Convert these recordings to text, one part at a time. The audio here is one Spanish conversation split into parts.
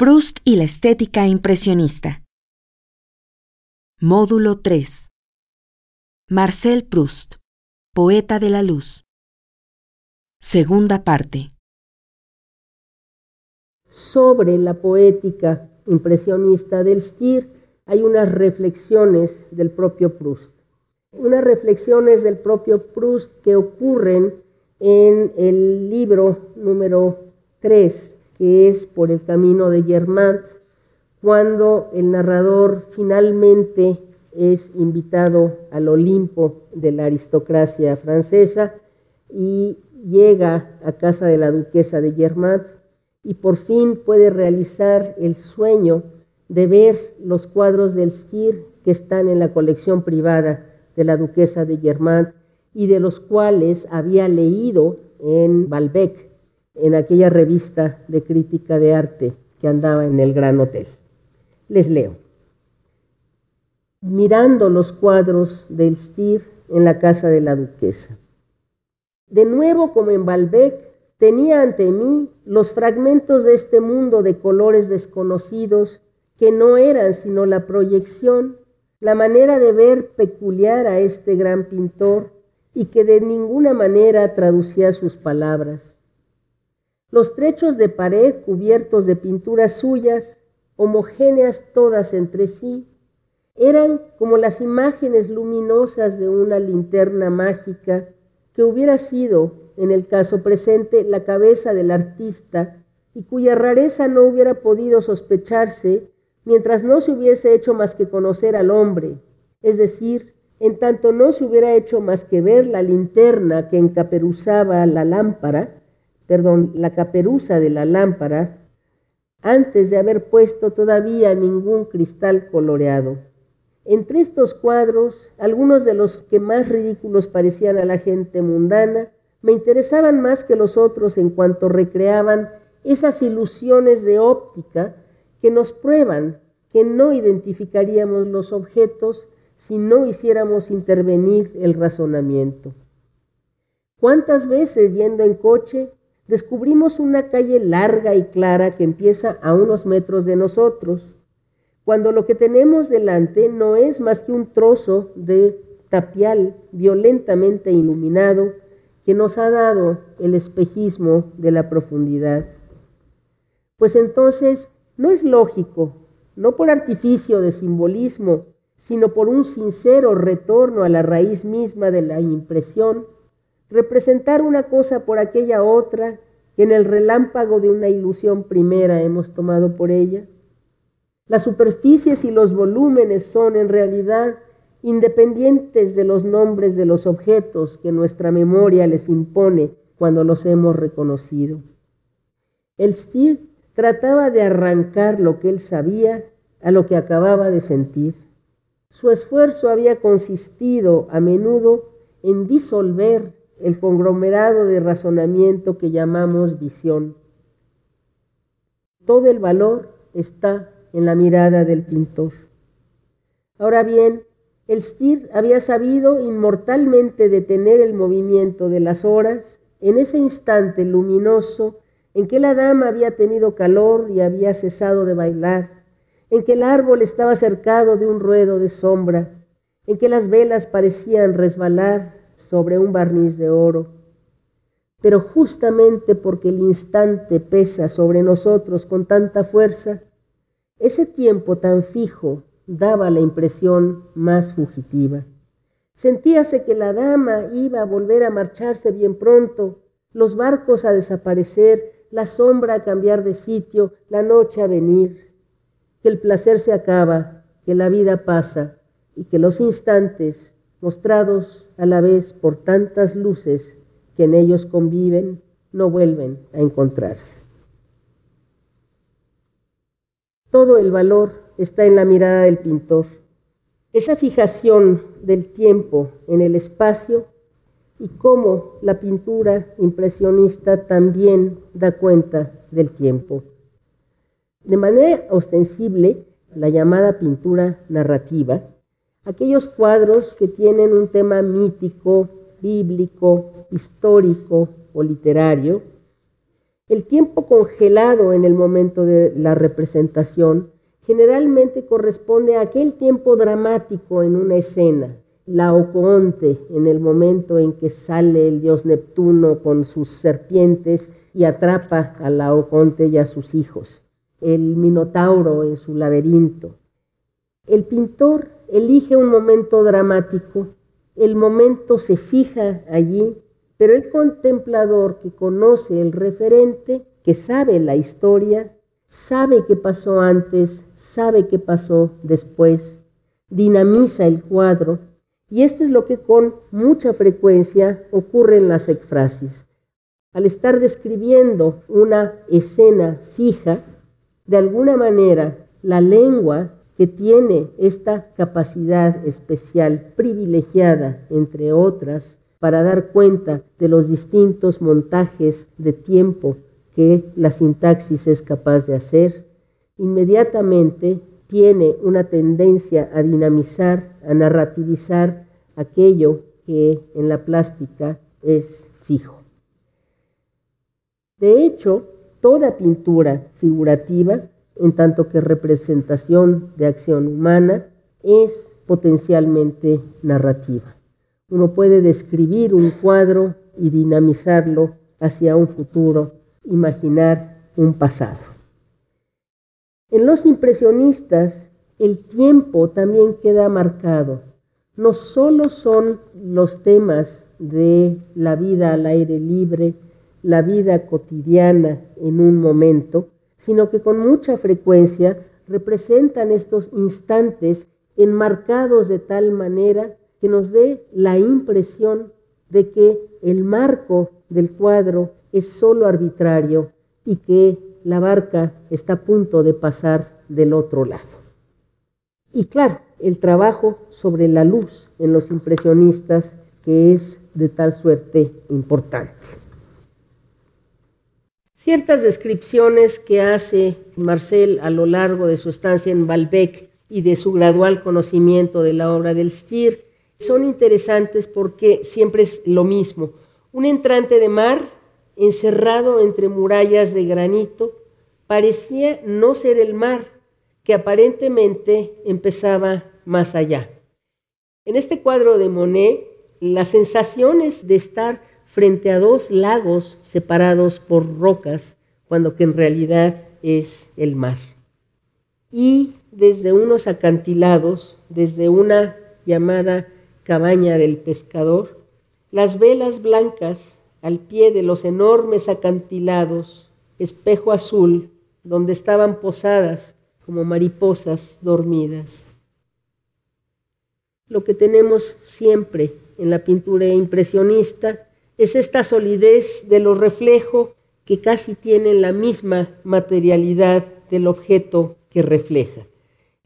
Proust y la estética impresionista. Módulo 3. Marcel Proust, poeta de la luz. Segunda parte. Sobre la poética impresionista del Stier hay unas reflexiones del propio Proust. Unas reflexiones del propio Proust que ocurren en el libro número 3 que es por el camino de Germant, cuando el narrador finalmente es invitado al Olimpo de la aristocracia francesa y llega a casa de la duquesa de Germant y por fin puede realizar el sueño de ver los cuadros del Stier que están en la colección privada de la duquesa de Germant y de los cuales había leído en Balbec en aquella revista de crítica de arte que andaba en el Gran Hotel. Les leo. Mirando los cuadros del Stier en la casa de la duquesa. De nuevo, como en Balbec, tenía ante mí los fragmentos de este mundo de colores desconocidos que no eran sino la proyección, la manera de ver peculiar a este gran pintor y que de ninguna manera traducía sus palabras. Los trechos de pared cubiertos de pinturas suyas, homogéneas todas entre sí, eran como las imágenes luminosas de una linterna mágica que hubiera sido, en el caso presente, la cabeza del artista y cuya rareza no hubiera podido sospecharse mientras no se hubiese hecho más que conocer al hombre, es decir, en tanto no se hubiera hecho más que ver la linterna que encaperuzaba la lámpara, perdón, la caperuza de la lámpara antes de haber puesto todavía ningún cristal coloreado. Entre estos cuadros, algunos de los que más ridículos parecían a la gente mundana, me interesaban más que los otros en cuanto recreaban esas ilusiones de óptica que nos prueban que no identificaríamos los objetos si no hiciéramos intervenir el razonamiento. ¿Cuántas veces yendo en coche descubrimos una calle larga y clara que empieza a unos metros de nosotros, cuando lo que tenemos delante no es más que un trozo de tapial violentamente iluminado que nos ha dado el espejismo de la profundidad. Pues entonces no es lógico, no por artificio de simbolismo, sino por un sincero retorno a la raíz misma de la impresión, representar una cosa por aquella otra que en el relámpago de una ilusión primera hemos tomado por ella. Las superficies y los volúmenes son en realidad independientes de los nombres de los objetos que nuestra memoria les impone cuando los hemos reconocido. El Stier trataba de arrancar lo que él sabía a lo que acababa de sentir. Su esfuerzo había consistido a menudo en disolver el conglomerado de razonamiento que llamamos visión. Todo el valor está en la mirada del pintor. Ahora bien, el Stier había sabido inmortalmente detener el movimiento de las horas en ese instante luminoso en que la dama había tenido calor y había cesado de bailar, en que el árbol estaba cercado de un ruedo de sombra, en que las velas parecían resbalar sobre un barniz de oro. Pero justamente porque el instante pesa sobre nosotros con tanta fuerza, ese tiempo tan fijo daba la impresión más fugitiva. Sentíase que la dama iba a volver a marcharse bien pronto, los barcos a desaparecer, la sombra a cambiar de sitio, la noche a venir, que el placer se acaba, que la vida pasa y que los instantes mostrados a la vez por tantas luces que en ellos conviven, no vuelven a encontrarse. Todo el valor está en la mirada del pintor. Esa fijación del tiempo en el espacio y cómo la pintura impresionista también da cuenta del tiempo. De manera ostensible, la llamada pintura narrativa aquellos cuadros que tienen un tema mítico, bíblico, histórico o literario, El tiempo congelado en el momento de la representación generalmente corresponde a aquel tiempo dramático en una escena, la Ocoonte, en el momento en que sale el dios Neptuno con sus serpientes y atrapa a la Oconte y a sus hijos, el Minotauro en su laberinto. El pintor elige un momento dramático, el momento se fija allí, pero el contemplador que conoce el referente, que sabe la historia, sabe qué pasó antes, sabe qué pasó después, dinamiza el cuadro, y esto es lo que con mucha frecuencia ocurre en las ekfrasis. Al estar describiendo una escena fija, de alguna manera la lengua que tiene esta capacidad especial, privilegiada, entre otras, para dar cuenta de los distintos montajes de tiempo que la sintaxis es capaz de hacer, inmediatamente tiene una tendencia a dinamizar, a narrativizar aquello que en la plástica es fijo. De hecho, toda pintura figurativa, en tanto que representación de acción humana, es potencialmente narrativa. Uno puede describir un cuadro y dinamizarlo hacia un futuro, imaginar un pasado. En los impresionistas, el tiempo también queda marcado. No solo son los temas de la vida al aire libre, la vida cotidiana en un momento, sino que con mucha frecuencia representan estos instantes enmarcados de tal manera que nos dé la impresión de que el marco del cuadro es solo arbitrario y que la barca está a punto de pasar del otro lado. Y claro, el trabajo sobre la luz en los impresionistas que es de tal suerte importante. Ciertas descripciones que hace Marcel a lo largo de su estancia en Balbec y de su gradual conocimiento de la obra del Stier son interesantes porque siempre es lo mismo. Un entrante de mar encerrado entre murallas de granito parecía no ser el mar, que aparentemente empezaba más allá. En este cuadro de Monet, las sensaciones de estar frente a dos lagos separados por rocas, cuando que en realidad es el mar. Y desde unos acantilados, desde una llamada cabaña del pescador, las velas blancas al pie de los enormes acantilados, espejo azul, donde estaban posadas como mariposas dormidas. Lo que tenemos siempre en la pintura impresionista es esta solidez de los reflejos que casi tienen la misma materialidad del objeto que refleja.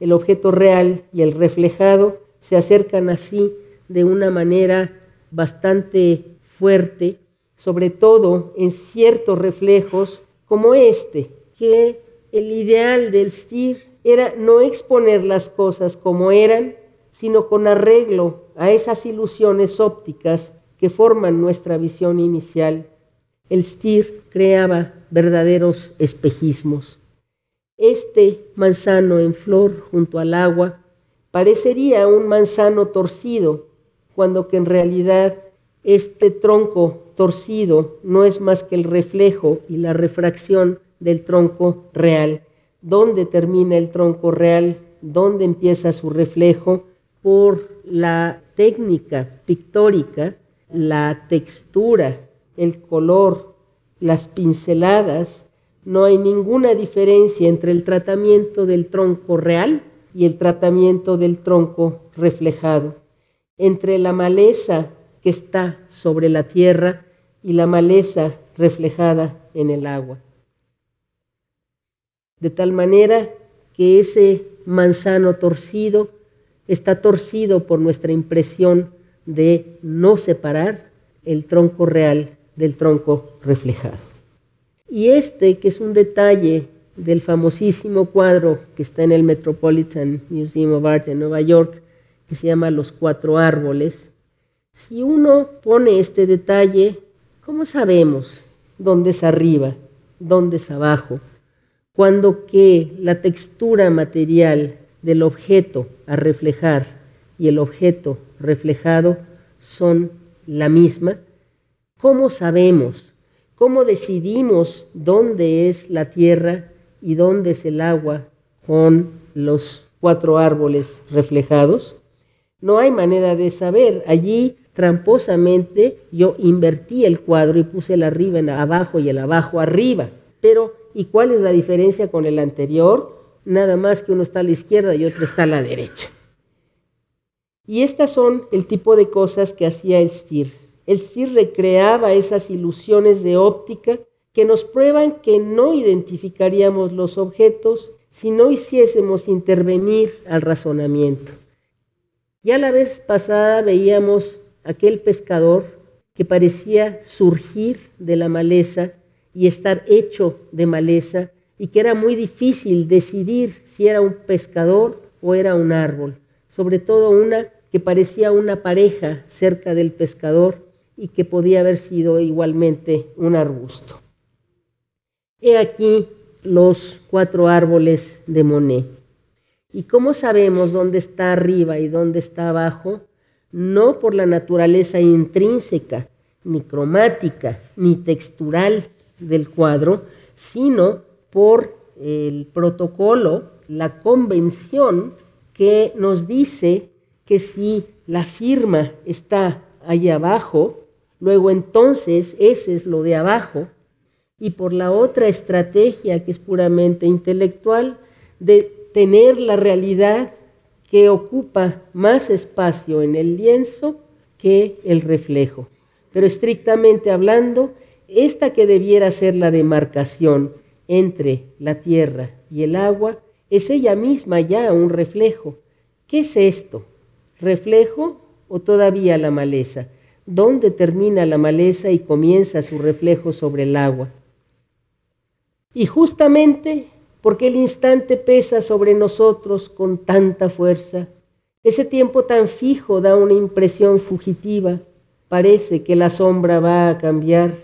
El objeto real y el reflejado se acercan así de una manera bastante fuerte, sobre todo en ciertos reflejos como este, que el ideal del Stier era no exponer las cosas como eran, sino con arreglo a esas ilusiones ópticas que forman nuestra visión inicial. El Stier creaba verdaderos espejismos. Este manzano en flor junto al agua parecería un manzano torcido, cuando que en realidad este tronco torcido no es más que el reflejo y la refracción del tronco real. ¿Dónde termina el tronco real? ¿Dónde empieza su reflejo? Por la técnica pictórica la textura, el color, las pinceladas, no hay ninguna diferencia entre el tratamiento del tronco real y el tratamiento del tronco reflejado, entre la maleza que está sobre la tierra y la maleza reflejada en el agua. De tal manera que ese manzano torcido está torcido por nuestra impresión de no separar el tronco real del tronco reflejado. Y este, que es un detalle del famosísimo cuadro que está en el Metropolitan Museum of Art en Nueva York, que se llama Los Cuatro Árboles, si uno pone este detalle, ¿cómo sabemos dónde es arriba dónde es abajo, cuando que la textura material del objeto a reflejar y el objeto reflejado son la misma, ¿cómo sabemos? ¿Cómo decidimos dónde es la tierra y dónde es el agua con los cuatro árboles reflejados? No hay manera de saber. Allí tramposamente yo invertí el cuadro y puse el arriba en abajo y el abajo arriba. Pero, ¿y cuál es la diferencia con el anterior? Nada más que uno está a la izquierda y otro está a la derecha. Y estas son el tipo de cosas que hacía el Stier. El Stier recreaba esas ilusiones de óptica que nos prueban que no identificaríamos los objetos si no hiciésemos intervenir al razonamiento. Ya la vez pasada veíamos aquel pescador que parecía surgir de la maleza y estar hecho de maleza y que era muy difícil decidir si era un pescador o era un árbol, sobre todo una que parecía una pareja cerca del pescador y que podía haber sido igualmente un arbusto. He aquí los cuatro árboles de Monet. ¿Y cómo sabemos dónde está arriba y dónde está abajo? No por la naturaleza intrínseca, ni cromática, ni textural del cuadro, sino por el protocolo, la convención que nos dice que si la firma está ahí abajo, luego entonces ese es lo de abajo, y por la otra estrategia que es puramente intelectual, de tener la realidad que ocupa más espacio en el lienzo que el reflejo. Pero estrictamente hablando, esta que debiera ser la demarcación entre la tierra y el agua, es ella misma ya un reflejo. ¿Qué es esto? ¿Reflejo o todavía la maleza? ¿Dónde termina la maleza y comienza su reflejo sobre el agua? Y justamente porque el instante pesa sobre nosotros con tanta fuerza. Ese tiempo tan fijo da una impresión fugitiva. Parece que la sombra va a cambiar.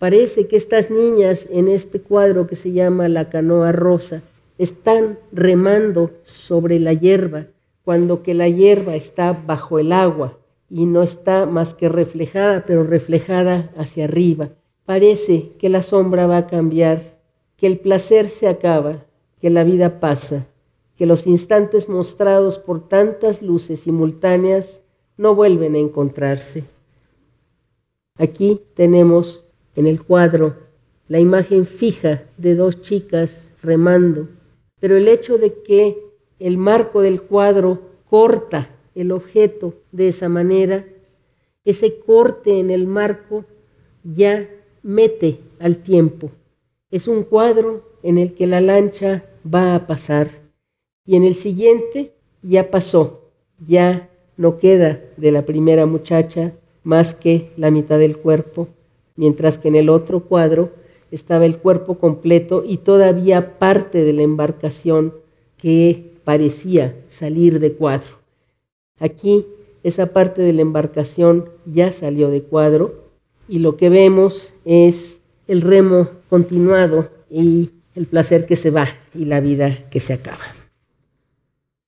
Parece que estas niñas en este cuadro que se llama La canoa rosa están remando sobre la hierba, cuando que la hierba está bajo el agua y no está más que reflejada, pero reflejada hacia arriba. Parece que la sombra va a cambiar que el placer se acaba, que la vida pasa, que los instantes mostrados por tantas luces simultáneas no vuelven a encontrarse. Aquí tenemos en el cuadro la imagen fija de dos chicas remando, pero el hecho de que el marco del cuadro corta el objeto de esa manera, ese corte en el marco ya mete al tiempo. Es un cuadro en el que la lancha va a pasar y en el siguiente ya pasó, ya no queda de la primera muchacha más que la mitad del cuerpo, mientras que en el otro cuadro estaba el cuerpo completo y todavía parte de la embarcación que parecía salir de cuadro. Aquí esa parte de la embarcación ya salió de cuadro y lo que vemos es el remo continuado y el placer que se va y la vida que se acaba.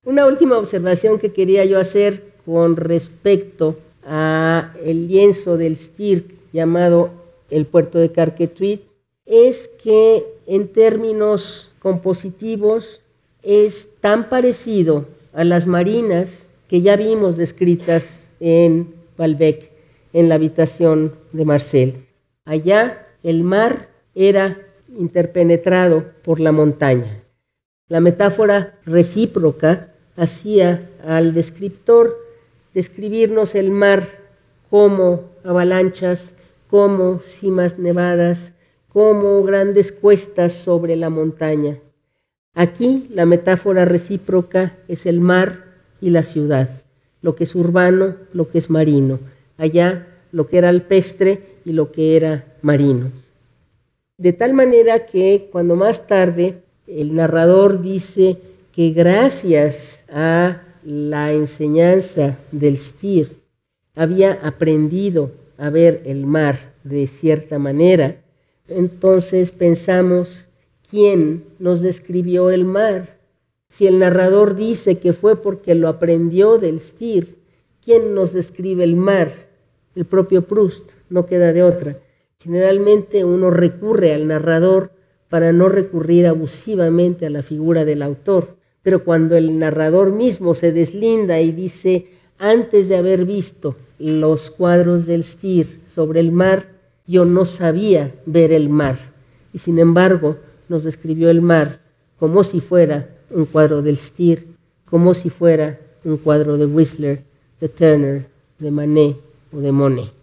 Una última observación que quería yo hacer con respecto a el lienzo del Stirk llamado el puerto de Carquetuit es que en términos compositivos es tan parecido a las marinas que ya vimos descritas en Balbec, en la habitación de Marcel. Allá el mar era interpenetrado por la montaña. La metáfora recíproca hacía al descriptor describirnos el mar como avalanchas, como cimas nevadas, como grandes cuestas sobre la montaña. Aquí la metáfora recíproca es el mar y la ciudad, lo que es urbano, lo que es marino. Allá lo que era alpestre y lo que era marino. De tal manera que cuando más tarde el narrador dice que gracias a la enseñanza del Stier había aprendido a ver el mar de cierta manera, entonces pensamos, ¿quién nos describió el mar? Si el narrador dice que fue porque lo aprendió del Stier, ¿quién nos describe el mar? El propio Proust, no queda de otra. Generalmente uno recurre al narrador para no recurrir abusivamente a la figura del autor, pero cuando el narrador mismo se deslinda y dice, antes de haber visto los cuadros del Stier sobre el mar, yo no sabía ver el mar. Y sin embargo, nos describió el mar como si fuera un cuadro del Stier, como si fuera un cuadro de Whistler, de Turner, de Manet o de Monet.